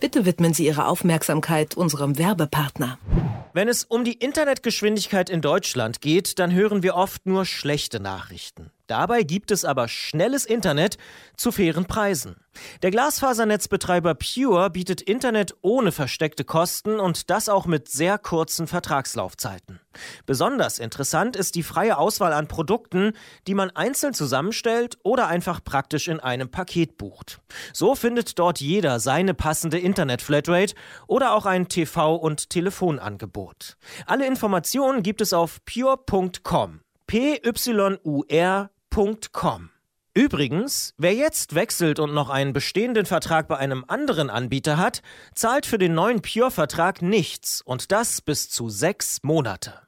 Bitte widmen Sie Ihre Aufmerksamkeit unserem Werbepartner. Wenn es um die Internetgeschwindigkeit in Deutschland geht, dann hören wir oft nur schlechte Nachrichten. Dabei gibt es aber schnelles Internet zu fairen Preisen. Der Glasfasernetzbetreiber Pure bietet Internet ohne versteckte Kosten und das auch mit sehr kurzen Vertragslaufzeiten. Besonders interessant ist die freie Auswahl an Produkten, die man einzeln zusammenstellt oder einfach praktisch in einem Paket bucht. So findet dort jeder seine passende Internet-Flatrate oder auch ein TV- und Telefonangebot. Alle Informationen gibt es auf pure.com. P-Y-U-R Pure.com. Übrigens, wer jetzt wechselt und noch einen bestehenden Vertrag bei einem anderen Anbieter hat, zahlt für den neuen Pure-Vertrag nichts und das bis zu sechs Monate.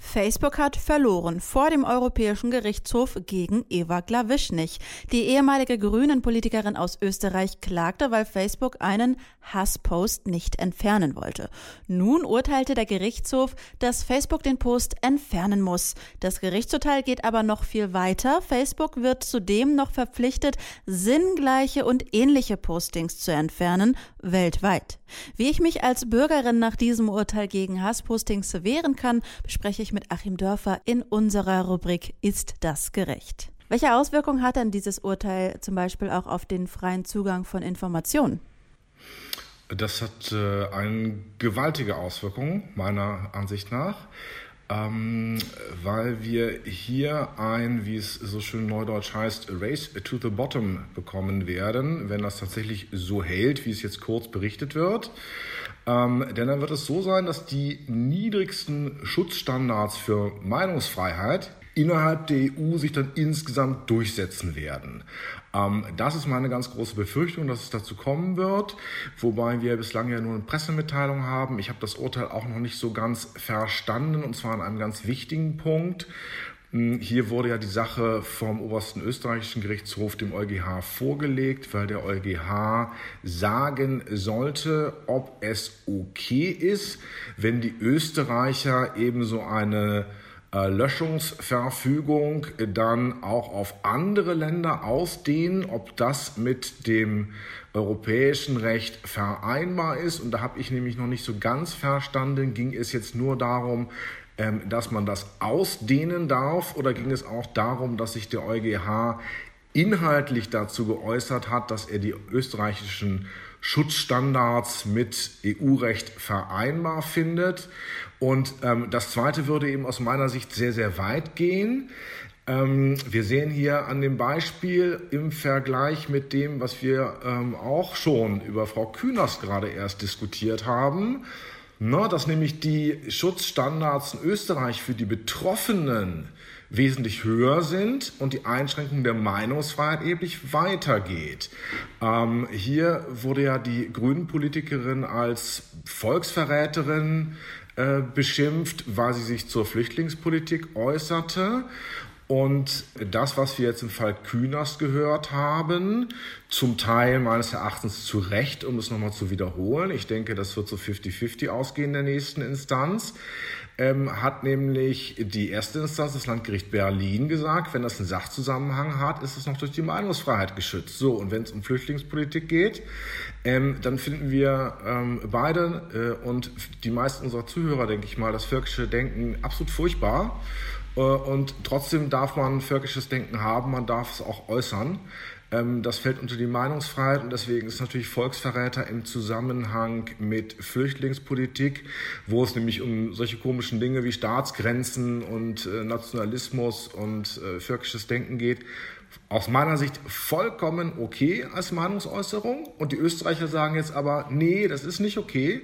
Facebook hat verloren vor dem Europäischen Gerichtshof gegen Eva Glawischnig. Die ehemalige Grünen-Politikerin aus Österreich klagte, weil Facebook einen Hasspost nicht entfernen wollte. Nun urteilte der Gerichtshof, dass Facebook den Post entfernen muss. Das Gerichtsurteil geht aber noch viel weiter. Facebook wird zudem noch verpflichtet, sinngleiche und ähnliche Postings zu entfernen, weltweit. Wie ich mich als Bürgerin nach diesem Urteil gegen Hasspostings wehren kann, bespreche ich mit Achim Dörfer in unserer Rubrik Ist das gerecht? Welche Auswirkungen hat denn dieses Urteil zum Beispiel auch auf den freien Zugang von Informationen? Das hat äh, eine gewaltige Auswirkung, meiner Ansicht nach, ähm, weil wir hier ein, wie es so schön neudeutsch heißt, Race to the Bottom bekommen werden, wenn das tatsächlich so hält, wie es jetzt kurz berichtet wird. Ähm, denn dann wird es so sein, dass die niedrigsten Schutzstandards für Meinungsfreiheit innerhalb der EU sich dann insgesamt durchsetzen werden. Ähm, das ist meine ganz große Befürchtung, dass es dazu kommen wird, wobei wir bislang ja nur eine Pressemitteilung haben. Ich habe das Urteil auch noch nicht so ganz verstanden und zwar an einem ganz wichtigen Punkt. Hm, hier wurde ja die Sache vom obersten österreichischen Gerichtshof dem EuGH vorgelegt, weil der EuGH sagen sollte, ob es okay ist, wenn die Österreicher ebenso eine äh, Löschungsverfügung dann auch auf andere Länder ausdehnen, ob das mit dem europäischen Recht vereinbar ist. Und da habe ich nämlich noch nicht so ganz verstanden, ging es jetzt nur darum, dass man das ausdehnen darf oder ging es auch darum, dass sich der EuGH inhaltlich dazu geäußert hat, dass er die österreichischen Schutzstandards mit EU-Recht vereinbar findet. Und ähm, das Zweite würde eben aus meiner Sicht sehr, sehr weit gehen. Ähm, wir sehen hier an dem Beispiel im Vergleich mit dem, was wir ähm, auch schon über Frau Kühners gerade erst diskutiert haben, na, dass nämlich die Schutzstandards in Österreich für die Betroffenen wesentlich höher sind und die Einschränkung der Meinungsfreiheit eblich weitergeht. Ähm, hier wurde ja die Grünen-Politikerin als Volksverräterin äh, beschimpft, weil sie sich zur Flüchtlingspolitik äußerte. Und das, was wir jetzt im Fall Künast gehört haben, zum Teil meines Erachtens zu Recht, um es nochmal zu wiederholen, ich denke, das wird so 50-50 ausgehen in der nächsten Instanz, ähm, hat nämlich die erste Instanz, das Landgericht Berlin, gesagt, wenn das einen Sachzusammenhang hat, ist es noch durch die Meinungsfreiheit geschützt. So, und wenn es um Flüchtlingspolitik geht, ähm, dann finden wir ähm, beide äh, und die meisten unserer Zuhörer, denke ich mal, das völkische Denken absolut furchtbar. Äh, und trotzdem darf man völkisches Denken haben, man darf es auch äußern. Ähm, das fällt unter die Meinungsfreiheit und deswegen ist natürlich Volksverräter im Zusammenhang mit Flüchtlingspolitik, wo es nämlich um solche komischen Dinge wie Staatsgrenzen und äh, Nationalismus und äh, völkisches Denken geht, aus meiner Sicht vollkommen okay als Meinungsäußerung. Und die Österreicher sagen jetzt aber, nee, das ist nicht okay.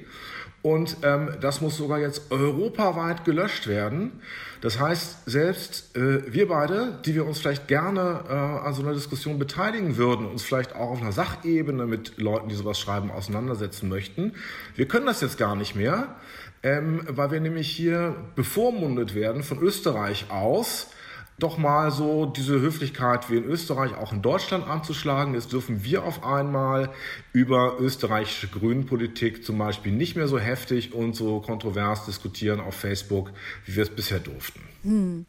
Und ähm, das muss sogar jetzt europaweit gelöscht werden. Das heißt, selbst äh, wir beide, die wir uns vielleicht gerne äh, an so einer Diskussion beteiligen würden, uns vielleicht auch auf einer Sachebene mit Leuten, die sowas schreiben, auseinandersetzen möchten, wir können das jetzt gar nicht mehr, ähm, weil wir nämlich hier bevormundet werden von Österreich aus, doch mal so diese Höflichkeit wie in Österreich auch in Deutschland anzuschlagen. Jetzt dürfen wir auf einmal über österreichische Grünenpolitik zum Beispiel nicht mehr so heftig und so kontrovers diskutieren auf Facebook, wie wir es bisher durften. Hm.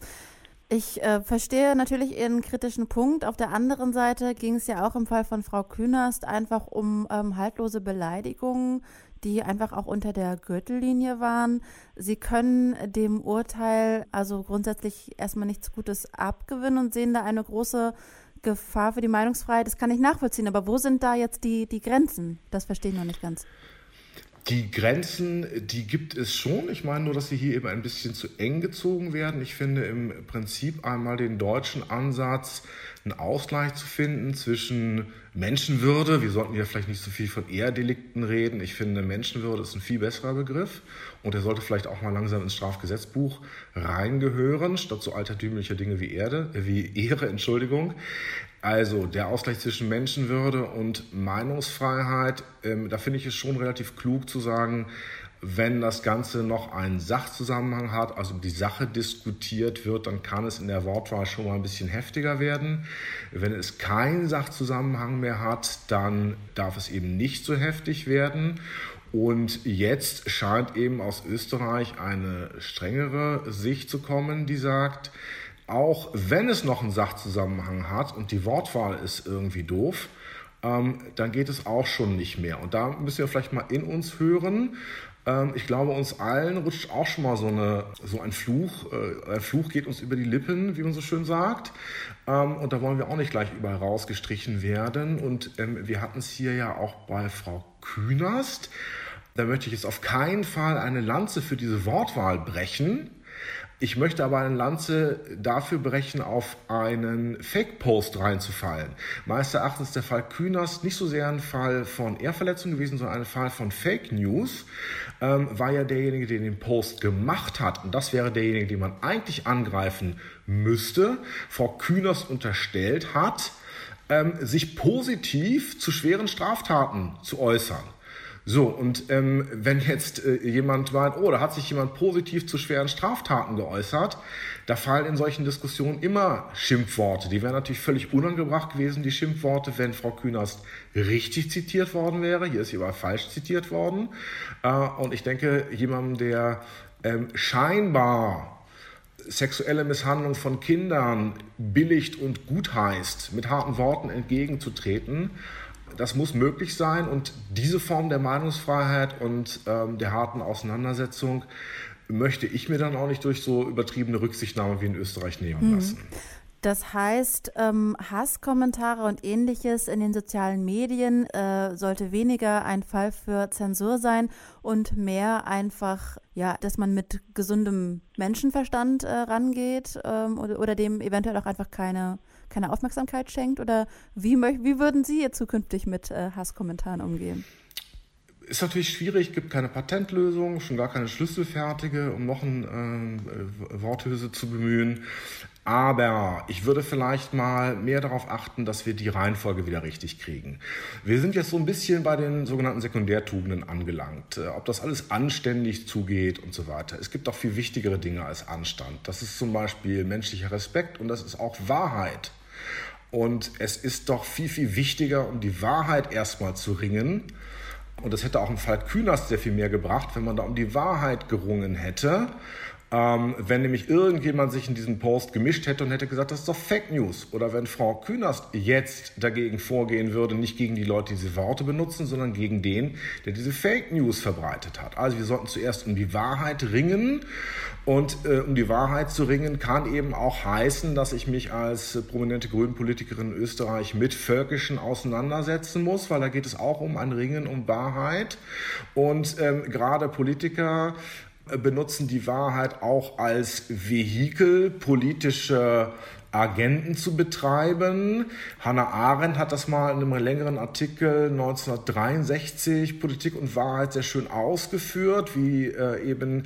Ich äh, verstehe natürlich Ihren kritischen Punkt. Auf der anderen Seite ging es ja auch im Fall von Frau Künast einfach um ähm, haltlose Beleidigungen, die einfach auch unter der Gürtellinie waren. Sie können dem Urteil also grundsätzlich erstmal nichts Gutes abgewinnen und sehen da eine große Gefahr für die Meinungsfreiheit. Das kann ich nachvollziehen. Aber wo sind da jetzt die, die Grenzen? Das verstehe ich noch nicht ganz. Die Grenzen, die gibt es schon. Ich meine nur, dass sie hier eben ein bisschen zu eng gezogen werden. Ich finde im Prinzip einmal den deutschen Ansatz, einen Ausgleich zu finden zwischen Menschenwürde. Wir sollten hier vielleicht nicht so viel von Ehrdelikten reden. Ich finde, Menschenwürde ist ein viel besserer Begriff und er sollte vielleicht auch mal langsam ins Strafgesetzbuch reingehören, statt so altertümlicher Dinge wie Erde, äh, wie Ehre, Entschuldigung. Also der Ausgleich zwischen Menschenwürde und Meinungsfreiheit, ähm, da finde ich es schon relativ klug zu sagen, wenn das Ganze noch einen Sachzusammenhang hat, also die Sache diskutiert wird, dann kann es in der Wortwahl schon mal ein bisschen heftiger werden. Wenn es keinen Sachzusammenhang mehr hat, dann darf es eben nicht so heftig werden. Und jetzt scheint eben aus Österreich eine strengere Sicht zu kommen, die sagt, auch wenn es noch einen Sachzusammenhang hat und die Wortwahl ist irgendwie doof, ähm, dann geht es auch schon nicht mehr. Und da müssen wir vielleicht mal in uns hören. Ähm, ich glaube, uns allen rutscht auch schon mal so, eine, so ein Fluch. Äh, ein Fluch geht uns über die Lippen, wie man so schön sagt. Ähm, und da wollen wir auch nicht gleich überall rausgestrichen werden. Und ähm, wir hatten es hier ja auch bei Frau Künast. Da möchte ich jetzt auf keinen Fall eine Lanze für diese Wortwahl brechen. Ich möchte aber eine Lanze dafür brechen, auf einen Fake-Post reinzufallen. Meines Erachtens ist der Fall Künast nicht so sehr ein Fall von Ehrverletzung gewesen, sondern ein Fall von Fake News, ähm, war ja derjenige, der den Post gemacht hat. Und das wäre derjenige, den man eigentlich angreifen müsste. Frau Künast unterstellt hat, ähm, sich positiv zu schweren Straftaten zu äußern. So, und ähm, wenn jetzt äh, jemand meint, oh, da hat sich jemand positiv zu schweren Straftaten geäußert, da fallen in solchen Diskussionen immer Schimpfworte. Die wären natürlich völlig unangebracht gewesen, die Schimpfworte, wenn Frau Künast richtig zitiert worden wäre. Hier ist sie aber falsch zitiert worden. Äh, und ich denke, jemandem, der ähm, scheinbar sexuelle Misshandlung von Kindern billigt und gutheißt, mit harten Worten entgegenzutreten, das muss möglich sein und diese Form der Meinungsfreiheit und ähm, der harten Auseinandersetzung möchte ich mir dann auch nicht durch so übertriebene Rücksichtnahme wie in Österreich nehmen mhm. lassen. Das heißt, ähm, Hasskommentare und ähnliches in den sozialen Medien äh, sollte weniger ein Fall für Zensur sein und mehr einfach, ja, dass man mit gesundem Menschenverstand äh, rangeht ähm, oder, oder, dem eventuell auch einfach keine keine Aufmerksamkeit schenkt? Oder wie, wie würden Sie zukünftig mit äh, Hasskommentaren umgehen? Ist natürlich schwierig, gibt keine Patentlösung, schon gar keine schlüsselfertige, um noch eine äh, Worthülse zu bemühen. Aber ich würde vielleicht mal mehr darauf achten, dass wir die Reihenfolge wieder richtig kriegen. Wir sind jetzt so ein bisschen bei den sogenannten Sekundärtugenden angelangt. Äh, ob das alles anständig zugeht und so weiter. Es gibt auch viel wichtigere Dinge als Anstand. Das ist zum Beispiel menschlicher Respekt und das ist auch Wahrheit. Und es ist doch viel, viel wichtiger, um die Wahrheit erstmal zu ringen. Und das hätte auch im Fall Künast sehr viel mehr gebracht, wenn man da um die Wahrheit gerungen hätte. Ähm, wenn nämlich irgendjemand sich in diesen Post gemischt hätte und hätte gesagt, das ist doch Fake News. Oder wenn Frau Künast jetzt dagegen vorgehen würde, nicht gegen die Leute, die diese Worte benutzen, sondern gegen den, der diese Fake News verbreitet hat. Also wir sollten zuerst um die Wahrheit ringen. Und äh, um die Wahrheit zu ringen, kann eben auch heißen, dass ich mich als äh, prominente Grünenpolitikerin in Österreich mit Völkischen auseinandersetzen muss, weil da geht es auch um ein Ringen um Wahrheit. Und ähm, gerade Politiker benutzen die Wahrheit auch als Vehikel politische Agenten zu betreiben. Hannah Arendt hat das mal in einem längeren Artikel 1963 Politik und Wahrheit sehr schön ausgeführt, wie äh, eben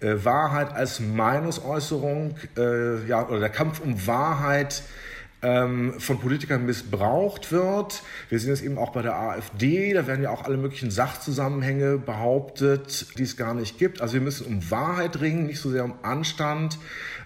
äh, Wahrheit als Meinungsäußerung, äh, ja, oder der Kampf um Wahrheit ähm, von Politikern missbraucht wird. Wir sehen es eben auch bei der AfD, da werden ja auch alle möglichen Sachzusammenhänge behauptet, die es gar nicht gibt. Also wir müssen um Wahrheit ringen, nicht so sehr um Anstand.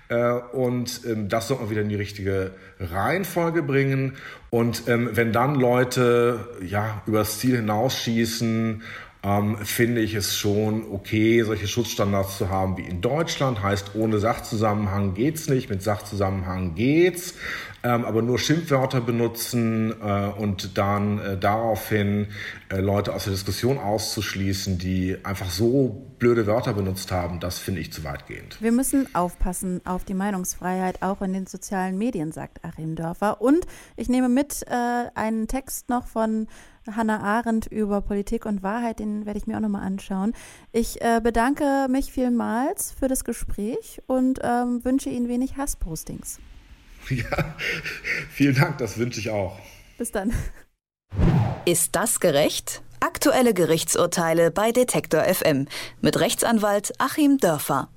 Äh, und ähm, das sollte man wieder in die richtige Reihenfolge bringen. Und ähm, wenn dann Leute ja übers Ziel hinausschießen, ähm, finde ich es schon okay, solche Schutzstandards zu haben wie in Deutschland. Heißt, ohne Sachzusammenhang geht's nicht, mit Sachzusammenhang geht's. Ähm, aber nur Schimpfwörter benutzen äh, und dann äh, daraufhin äh, Leute aus der Diskussion auszuschließen, die einfach so blöde Wörter benutzt haben, das finde ich zu weitgehend. Wir müssen aufpassen auf die Meinungsfreiheit auch in den sozialen Medien, sagt Achim Dörfer. Und ich nehme mit äh, einen Text noch von Hannah Arendt über Politik und Wahrheit, den werde ich mir auch nochmal anschauen. Ich äh, bedanke mich vielmals für das Gespräch und ähm, wünsche Ihnen wenig Hasspostings. Ja, vielen Dank, das wünsche ich auch. Bis dann. Ist das gerecht? Aktuelle Gerichtsurteile bei Detektor FM mit Rechtsanwalt Achim Dörfer.